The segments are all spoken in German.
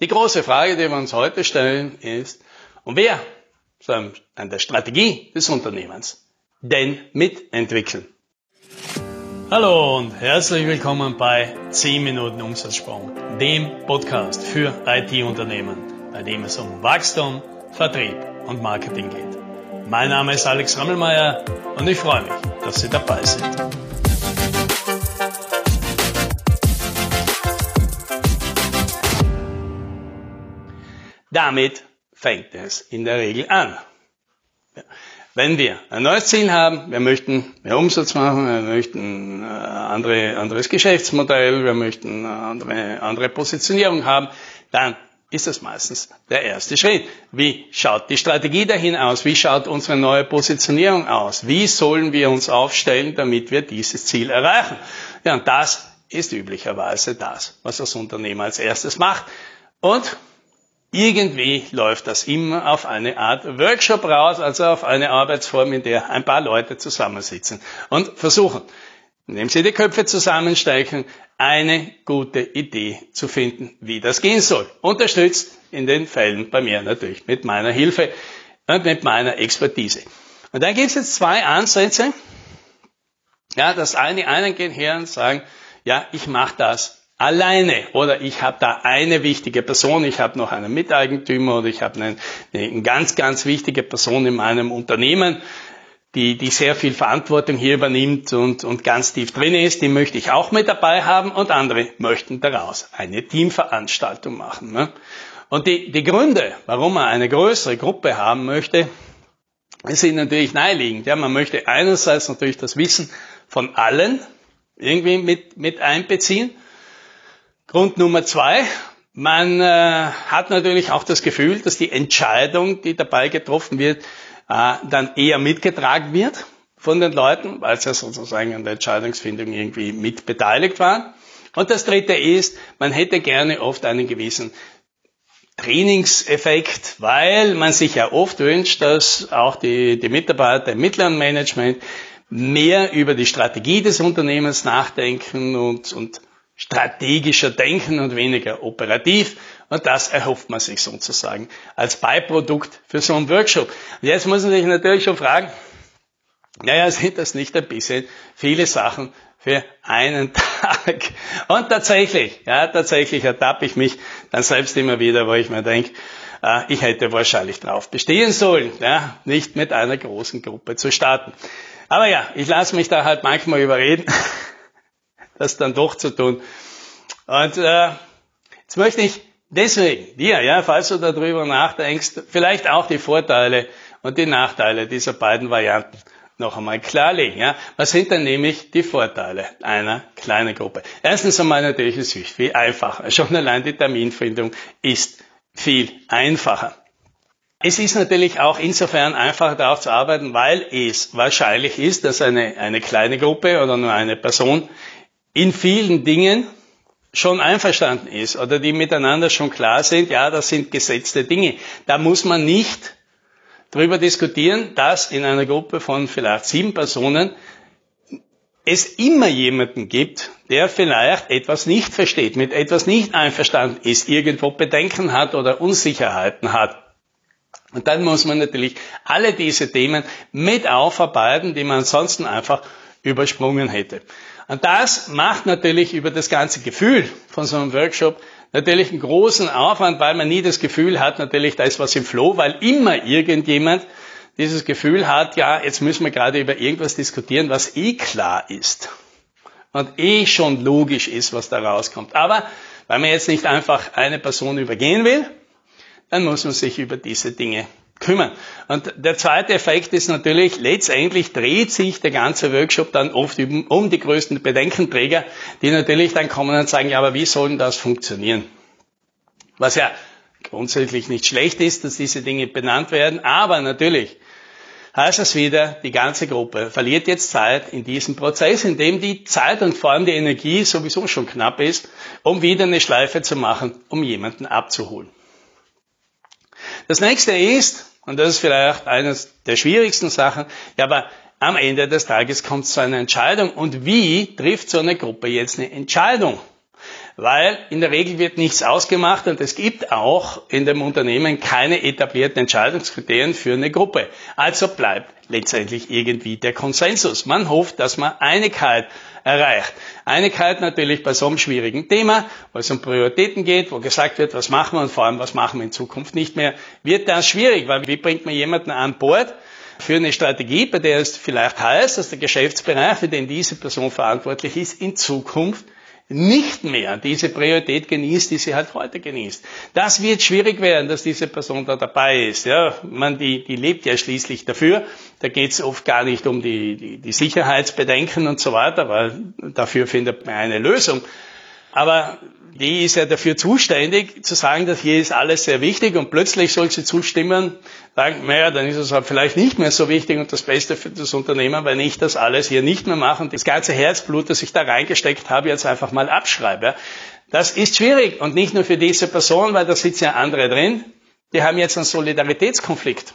Die große Frage, die wir uns heute stellen, ist, und wer soll an der Strategie des Unternehmens denn mitentwickeln? Hallo und herzlich willkommen bei 10 Minuten Umsatzsprung, dem Podcast für IT-Unternehmen, bei dem es um Wachstum, Vertrieb und Marketing geht. Mein Name ist Alex Rammelmeier und ich freue mich, dass Sie dabei sind. Damit fängt es in der Regel an. Wenn wir ein neues Ziel haben, wir möchten mehr Umsatz machen, wir möchten ein äh, andere, anderes Geschäftsmodell, wir möchten eine andere, andere Positionierung haben, dann ist das meistens der erste Schritt. Wie schaut die Strategie dahin aus? Wie schaut unsere neue Positionierung aus? Wie sollen wir uns aufstellen, damit wir dieses Ziel erreichen? Ja, und das ist üblicherweise das, was das Unternehmen als erstes macht. Und irgendwie läuft das immer auf eine Art Workshop raus, also auf eine Arbeitsform, in der ein paar Leute zusammensitzen und versuchen, indem sie die Köpfe zusammenstecken, eine gute Idee zu finden, wie das gehen soll. Unterstützt in den Fällen bei mir natürlich mit meiner Hilfe und mit meiner Expertise. Und da gibt es jetzt zwei Ansätze. Ja, das eine, einen gehen her und sagen, ja, ich mache das alleine oder ich habe da eine wichtige Person, ich habe noch einen Miteigentümer oder ich habe eine, eine ganz, ganz wichtige Person in meinem Unternehmen, die, die sehr viel Verantwortung hier übernimmt und, und ganz tief drin ist, die möchte ich auch mit dabei haben und andere möchten daraus eine Teamveranstaltung machen. Ne? Und die, die Gründe, warum man eine größere Gruppe haben möchte, sind natürlich naheliegend. Ja, man möchte einerseits natürlich das Wissen von allen irgendwie mit, mit einbeziehen Grund Nummer zwei, man äh, hat natürlich auch das Gefühl, dass die Entscheidung, die dabei getroffen wird, äh, dann eher mitgetragen wird von den Leuten, weil sie sozusagen an der Entscheidungsfindung irgendwie mit beteiligt waren. Und das dritte ist, man hätte gerne oft einen gewissen Trainingseffekt, weil man sich ja oft wünscht, dass auch die, die Mitarbeiter im mittleren Management mehr über die Strategie des Unternehmens nachdenken und, und strategischer denken und weniger operativ. Und das erhofft man sich sozusagen als Beiprodukt für so einen Workshop. Und jetzt muss man sich natürlich schon fragen, naja, sind das nicht ein bisschen viele Sachen für einen Tag? Und tatsächlich, ja, tatsächlich ertappe ich mich dann selbst immer wieder, wo ich mir denke, äh, ich hätte wahrscheinlich drauf bestehen sollen, ja, nicht mit einer großen Gruppe zu starten. Aber ja, ich lasse mich da halt manchmal überreden das dann doch zu tun. Und äh, jetzt möchte ich deswegen dir, ja, falls du darüber nachdenkst, vielleicht auch die Vorteile und die Nachteile dieser beiden Varianten noch einmal klarlegen. Ja? Was sind denn nämlich die Vorteile einer kleinen Gruppe? Erstens einmal natürlich ist es viel einfacher. Schon allein die Terminfindung ist viel einfacher. Es ist natürlich auch insofern einfacher darauf zu arbeiten, weil es wahrscheinlich ist, dass eine, eine kleine Gruppe oder nur eine Person in vielen Dingen schon einverstanden ist oder die miteinander schon klar sind, ja, das sind gesetzte Dinge. Da muss man nicht darüber diskutieren, dass in einer Gruppe von vielleicht sieben Personen es immer jemanden gibt, der vielleicht etwas nicht versteht, mit etwas nicht einverstanden ist, irgendwo Bedenken hat oder Unsicherheiten hat. Und dann muss man natürlich alle diese Themen mit aufarbeiten, die man ansonsten einfach übersprungen hätte. Und das macht natürlich über das ganze Gefühl von so einem Workshop natürlich einen großen Aufwand, weil man nie das Gefühl hat, natürlich, da ist was im Flow, weil immer irgendjemand dieses Gefühl hat, ja, jetzt müssen wir gerade über irgendwas diskutieren, was eh klar ist und eh schon logisch ist, was da rauskommt. Aber weil man jetzt nicht einfach eine Person übergehen will, dann muss man sich über diese Dinge kümmern. Und der zweite Effekt ist natürlich, letztendlich dreht sich der ganze Workshop dann oft um die größten Bedenkenträger, die natürlich dann kommen und sagen, ja, aber wie soll denn das funktionieren? Was ja grundsätzlich nicht schlecht ist, dass diese Dinge benannt werden, aber natürlich heißt es wieder, die ganze Gruppe verliert jetzt Zeit in diesem Prozess, in dem die Zeit und vor allem die Energie sowieso schon knapp ist, um wieder eine Schleife zu machen, um jemanden abzuholen. Das nächste ist, und das ist vielleicht eines der schwierigsten Sachen, ja, aber am Ende des Tages kommt es zu einer Entscheidung. Und wie trifft so eine Gruppe jetzt eine Entscheidung? Weil in der Regel wird nichts ausgemacht und es gibt auch in dem Unternehmen keine etablierten Entscheidungskriterien für eine Gruppe. Also bleibt letztendlich irgendwie der Konsensus. Man hofft, dass man Einigkeit erreicht. Einigkeit natürlich bei so einem schwierigen Thema, wo es um Prioritäten geht, wo gesagt wird, was machen wir und vor allem, was machen wir in Zukunft nicht mehr, wird das schwierig, weil wie bringt man jemanden an Bord, für eine Strategie, bei der es vielleicht heißt, dass der Geschäftsbereich, für den diese Person verantwortlich ist, in Zukunft nicht mehr diese Priorität genießt, die sie halt heute genießt. Das wird schwierig werden, dass diese Person da dabei ist. Ja, man, die, die lebt ja schließlich dafür. Da geht es oft gar nicht um die, die, die Sicherheitsbedenken und so weiter, weil dafür findet man eine Lösung. Aber die ist ja dafür zuständig, zu sagen, dass hier ist alles sehr wichtig und plötzlich soll sie zustimmen, sagen, naja, dann ist es halt vielleicht nicht mehr so wichtig und das Beste für das Unternehmen, wenn ich das alles hier nicht mehr mache und das ganze Herzblut, das ich da reingesteckt habe, jetzt einfach mal abschreibe. Das ist schwierig und nicht nur für diese Person, weil da sitzen ja andere drin, die haben jetzt einen Solidaritätskonflikt.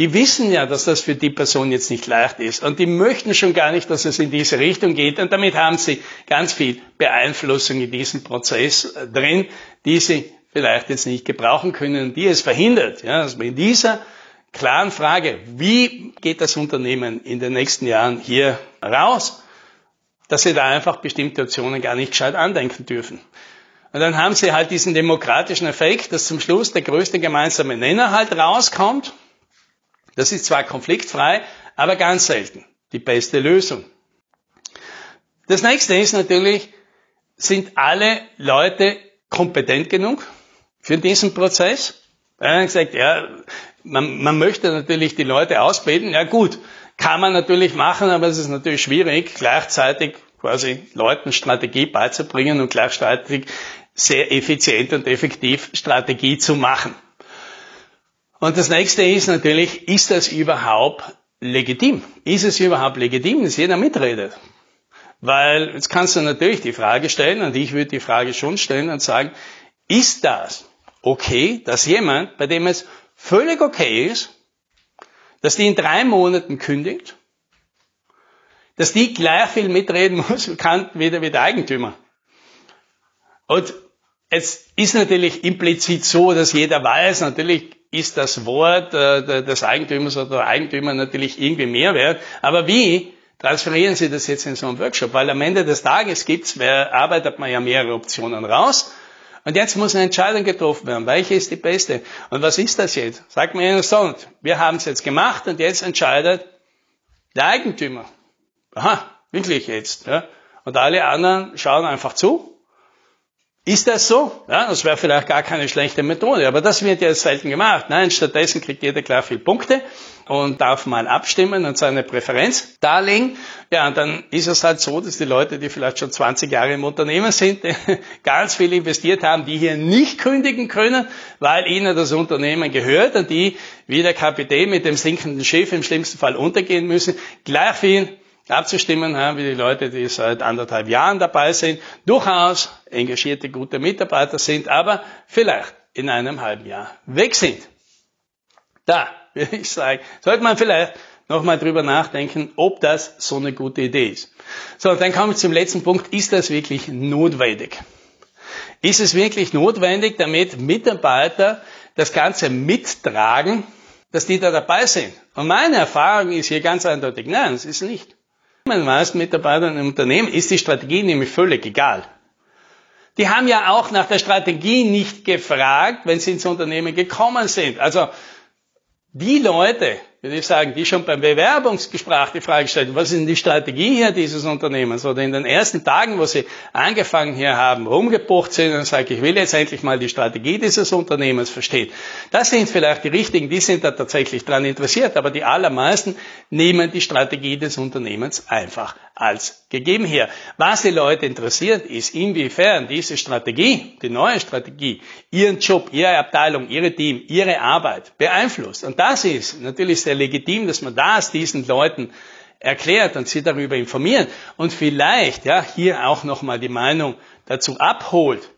Die wissen ja, dass das für die Person jetzt nicht leicht ist. Und die möchten schon gar nicht, dass es in diese Richtung geht. Und damit haben sie ganz viel Beeinflussung in diesem Prozess äh, drin, die sie vielleicht jetzt nicht gebrauchen können, die es verhindert. Ja, dass man in dieser klaren Frage, wie geht das Unternehmen in den nächsten Jahren hier raus, dass sie da einfach bestimmte Optionen gar nicht gescheit andenken dürfen. Und dann haben sie halt diesen demokratischen Effekt, dass zum Schluss der größte gemeinsame Nenner halt rauskommt das ist zwar konfliktfrei, aber ganz selten die beste Lösung. Das nächste ist natürlich, sind alle Leute kompetent genug für diesen Prozess? Er hat gesagt, ja, man, man möchte natürlich die Leute ausbilden. Ja gut, kann man natürlich machen, aber es ist natürlich schwierig, gleichzeitig quasi Leuten Strategie beizubringen und gleichzeitig sehr effizient und effektiv Strategie zu machen. Und das nächste ist natürlich, ist das überhaupt legitim? Ist es überhaupt legitim, dass jeder mitredet? Weil jetzt kannst du natürlich die Frage stellen, und ich würde die Frage schon stellen und sagen, ist das okay, dass jemand, bei dem es völlig okay ist, dass die in drei Monaten kündigt, dass die gleich viel mitreden muss, kann wieder wie der Eigentümer. Und es ist natürlich implizit so, dass jeder weiß, natürlich ist das Wort äh, des Eigentümers oder der Eigentümer natürlich irgendwie mehr wert. Aber wie transferieren Sie das jetzt in so einem Workshop? Weil am Ende des Tages gibt's, wer arbeitet man ja mehrere Optionen raus. Und jetzt muss eine Entscheidung getroffen werden. Welche ist die beste? Und was ist das jetzt? Sagt mir einer so, wir haben es jetzt gemacht und jetzt entscheidet der Eigentümer. Aha, wirklich jetzt. Ja? Und alle anderen schauen einfach zu ist das so? Ja, das wäre vielleicht gar keine schlechte Methode, aber das wird ja selten gemacht. Nein, stattdessen kriegt jeder gleich viel Punkte und darf mal abstimmen und seine Präferenz darlegen. Ja, und dann ist es halt so, dass die Leute, die vielleicht schon 20 Jahre im Unternehmen sind, ganz viel investiert haben, die hier nicht kündigen können, weil ihnen das Unternehmen gehört und die, wie der Kapitän mit dem sinkenden Schiff im schlimmsten Fall untergehen müssen, gleich viel abzustimmen haben, wie die Leute, die seit anderthalb Jahren dabei sind, durchaus engagierte, gute Mitarbeiter sind, aber vielleicht in einem halben Jahr weg sind. Da würde ich sagen, sollte man vielleicht nochmal drüber nachdenken, ob das so eine gute Idee ist. So, dann kommen wir zum letzten Punkt. Ist das wirklich notwendig? Ist es wirklich notwendig, damit Mitarbeiter das Ganze mittragen, dass die da dabei sind? Und meine Erfahrung ist hier ganz eindeutig, nein, es ist nicht. Den meisten Mitarbeitern im Unternehmen ist die Strategie nämlich völlig egal. Die haben ja auch nach der Strategie nicht gefragt, wenn sie ins Unternehmen gekommen sind. Also die Leute, würde ich sagen, die schon beim Bewerbungsgespräch die Frage stellen, was ist denn die Strategie hier dieses Unternehmens? Oder in den ersten Tagen, wo sie angefangen hier haben, rumgebucht sind und sagen, ich will jetzt endlich mal die Strategie dieses Unternehmens verstehen. Das sind vielleicht die richtigen, die sind da tatsächlich dran interessiert, aber die allermeisten nehmen die Strategie des Unternehmens einfach als gegeben her. Was die Leute interessiert, ist, inwiefern diese Strategie, die neue Strategie, ihren Job, ihre Abteilung, ihre Team, ihre Arbeit beeinflusst. Und das ist natürlich sehr legitim, dass man das diesen Leuten erklärt und sie darüber informiert und vielleicht ja hier auch nochmal die Meinung dazu abholt.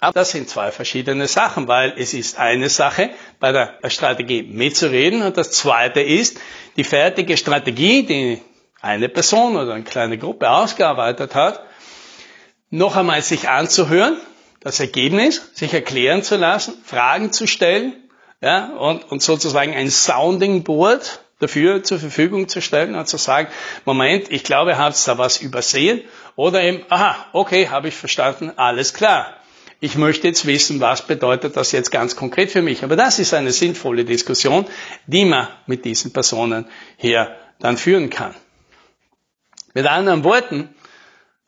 Aber das sind zwei verschiedene Sachen, weil es ist eine Sache, bei der Strategie mitzureden und das zweite ist, die fertige Strategie, die eine Person oder eine kleine Gruppe ausgearbeitet hat, noch einmal sich anzuhören, das Ergebnis, sich erklären zu lassen, Fragen zu stellen, ja, und, und sozusagen ein Sounding Board dafür zur Verfügung zu stellen und zu sagen, Moment, ich glaube, habt da was übersehen oder eben, aha, okay, habe ich verstanden, alles klar. Ich möchte jetzt wissen, was bedeutet das jetzt ganz konkret für mich. Aber das ist eine sinnvolle Diskussion, die man mit diesen Personen hier dann führen kann. Mit anderen Worten,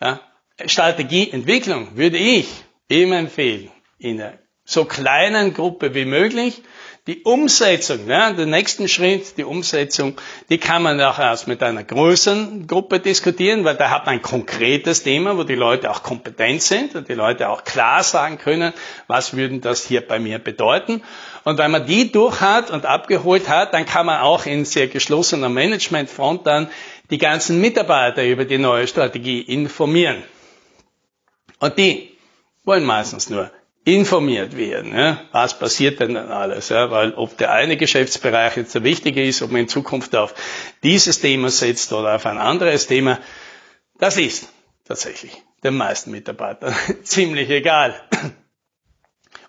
ja, Strategieentwicklung würde ich immer empfehlen, in einer so kleinen Gruppe wie möglich, die Umsetzung, ja, den nächsten Schritt, die Umsetzung, die kann man auch erst mit einer größeren Gruppe diskutieren, weil da hat man ein konkretes Thema, wo die Leute auch kompetent sind und die Leute auch klar sagen können, was würden das hier bei mir bedeuten. Und wenn man die durch hat und abgeholt hat, dann kann man auch in sehr geschlossener Managementfront dann die ganzen Mitarbeiter über die neue Strategie informieren. Und die wollen meistens nur informiert werden. Ja? Was passiert denn dann alles? Ja? Weil ob der eine Geschäftsbereich jetzt der wichtige ist, ob man in Zukunft auf dieses Thema setzt oder auf ein anderes Thema, das ist tatsächlich den meisten Mitarbeitern ziemlich egal.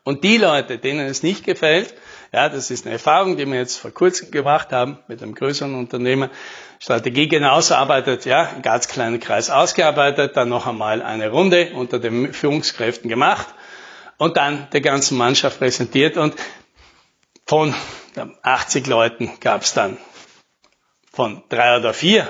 Und die Leute, denen es nicht gefällt, ja, das ist eine Erfahrung, die wir jetzt vor kurzem gemacht haben mit einem größeren Unternehmer. Strategie genauso arbeitet, ja, einen ganz kleinen Kreis ausgearbeitet, dann noch einmal eine Runde unter den Führungskräften gemacht und dann der ganzen Mannschaft präsentiert und von 80 Leuten gab es dann von drei oder vier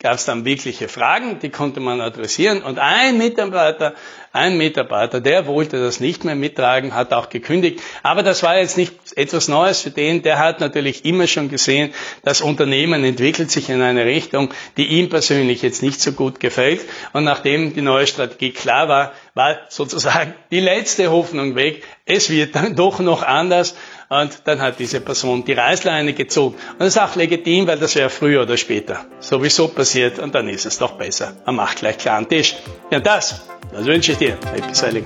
gab es dann wirkliche Fragen, die konnte man adressieren. Und ein Mitarbeiter, ein Mitarbeiter, der wollte das nicht mehr mittragen, hat auch gekündigt. Aber das war jetzt nicht etwas Neues für den. Der hat natürlich immer schon gesehen, das Unternehmen entwickelt sich in eine Richtung, die ihm persönlich jetzt nicht so gut gefällt. Und nachdem die neue Strategie klar war, war sozusagen die letzte Hoffnung weg. Es wird dann doch noch anders. Und dann hat diese Person die Reißleine gezogen. Und das ist auch legitim, weil das ja früher oder später sowieso passiert. Und dann ist es doch besser. Man macht gleich klaren Tisch. Ja, das, das wünsche ich dir. Happy Sailing.